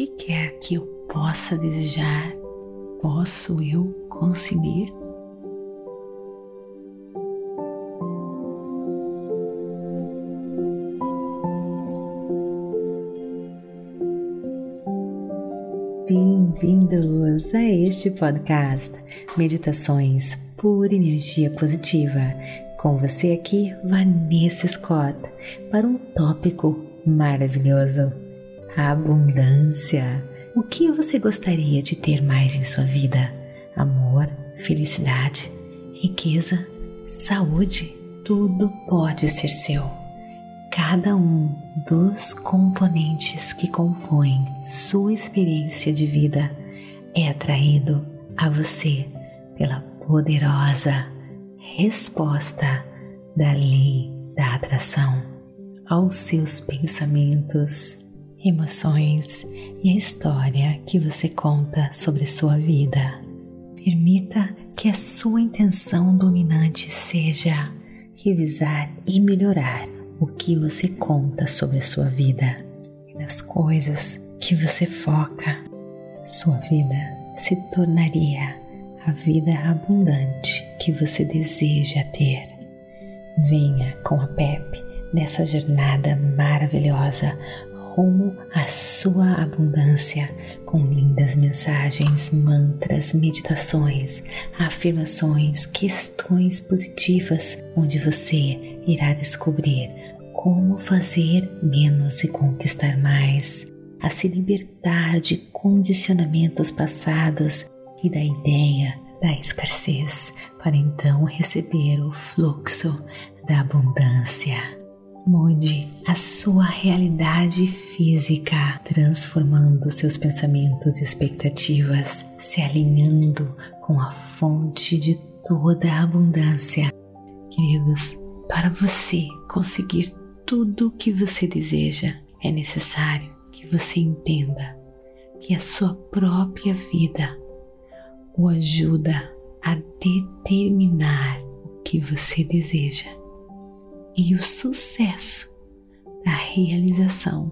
que quer que eu possa desejar, posso eu conseguir? Bem-vindos a este podcast Meditações por Energia Positiva. Com você aqui, Vanessa Scott, para um tópico maravilhoso: abundância. O que você gostaria de ter mais em sua vida? Amor, felicidade, riqueza, saúde? Tudo pode ser seu cada um dos componentes que compõem sua experiência de vida é atraído a você pela poderosa resposta da lei da atração aos seus pensamentos, emoções e a história que você conta sobre sua vida. Permita que a sua intenção dominante seja revisar e melhorar o que você conta sobre a sua vida e nas coisas que você foca, sua vida se tornaria a vida abundante que você deseja ter. Venha com a Pepe nessa jornada maravilhosa rumo à sua abundância com lindas mensagens, mantras, meditações, afirmações, questões positivas, onde você irá descobrir como fazer menos e conquistar mais, a se libertar de condicionamentos passados e da ideia da escassez, para então receber o fluxo da abundância. Mude a sua realidade física, transformando seus pensamentos e expectativas, se alinhando com a fonte de toda a abundância. Queridos, para você conseguir tudo o que você deseja, é necessário que você entenda que a sua própria vida o ajuda a determinar o que você deseja e o sucesso da realização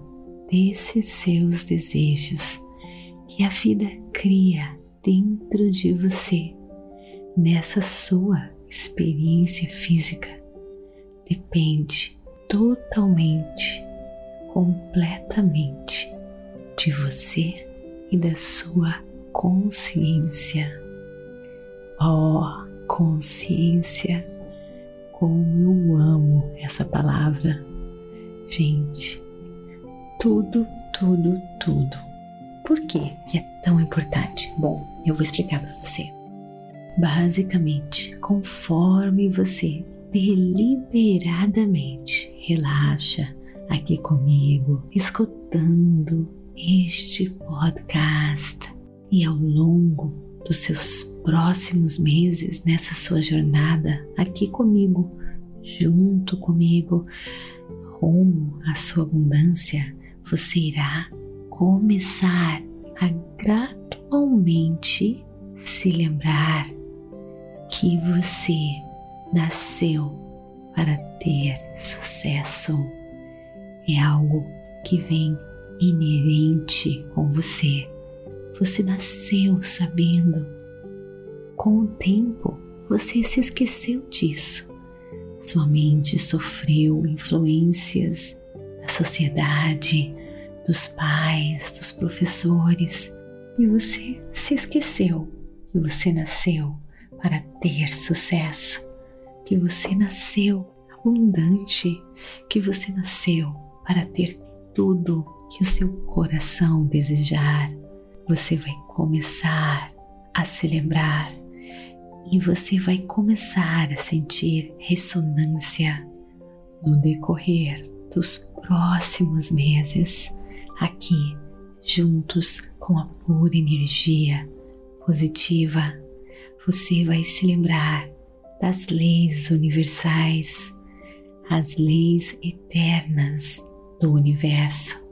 desses seus desejos que a vida cria dentro de você, nessa sua experiência física, depende totalmente, completamente de você e da sua consciência. Oh, consciência, como eu amo essa palavra. Gente, tudo, tudo, tudo. Por que é tão importante? Bom, eu vou explicar para você. Basicamente, conforme você deliberadamente relaxa aqui comigo, escutando este podcast e ao longo dos seus próximos meses nessa sua jornada aqui comigo, junto comigo, rumo à sua abundância, você irá começar a gradualmente se lembrar que você nasceu para ter sucesso. É algo que vem inerente com você. Você nasceu sabendo. Com o tempo, você se esqueceu disso. Sua mente sofreu influências da sociedade, dos pais, dos professores, e você se esqueceu que você nasceu para ter sucesso que você nasceu abundante, que você nasceu para ter tudo que o seu coração desejar. Você vai começar a se lembrar e você vai começar a sentir ressonância no decorrer dos próximos meses aqui juntos com a pura energia positiva. Você vai se lembrar das leis universais, as leis eternas do universo,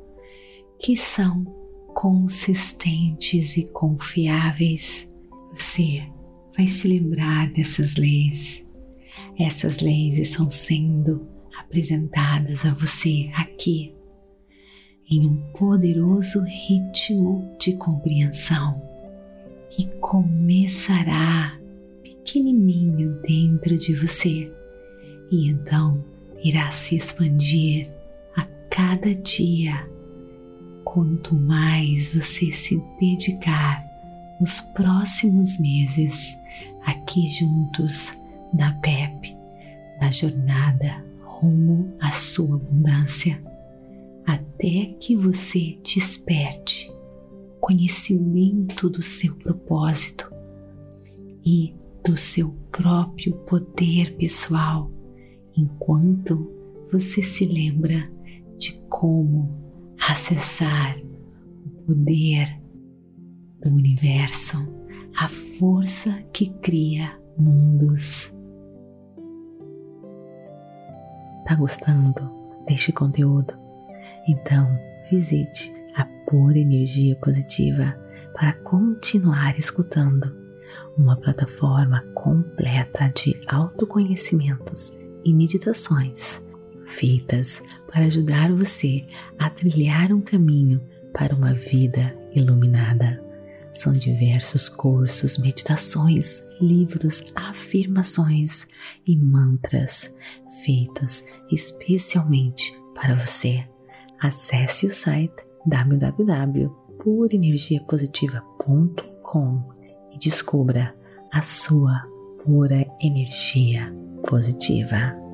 que são consistentes e confiáveis. Você vai se lembrar dessas leis. Essas leis estão sendo apresentadas a você aqui. em um poderoso ritmo de compreensão que começará pequenininho dentro de você e então irá se expandir a cada dia. Quanto mais você se dedicar nos próximos meses aqui juntos na PEP, na jornada rumo à sua abundância, até que você desperte conhecimento do seu propósito e do seu próprio poder pessoal, enquanto você se lembra de como acessar o poder do universo, a força que cria mundos. Tá gostando deste conteúdo? Então visite a Pura Energia Positiva para continuar escutando uma plataforma completa de autoconhecimentos e meditações feitas para ajudar você a trilhar um caminho para uma vida iluminada. São diversos cursos, meditações, livros, afirmações e mantras feitos especialmente para você. Acesse o site www.purenergiapositiva.com e descubra a sua pura energia positiva.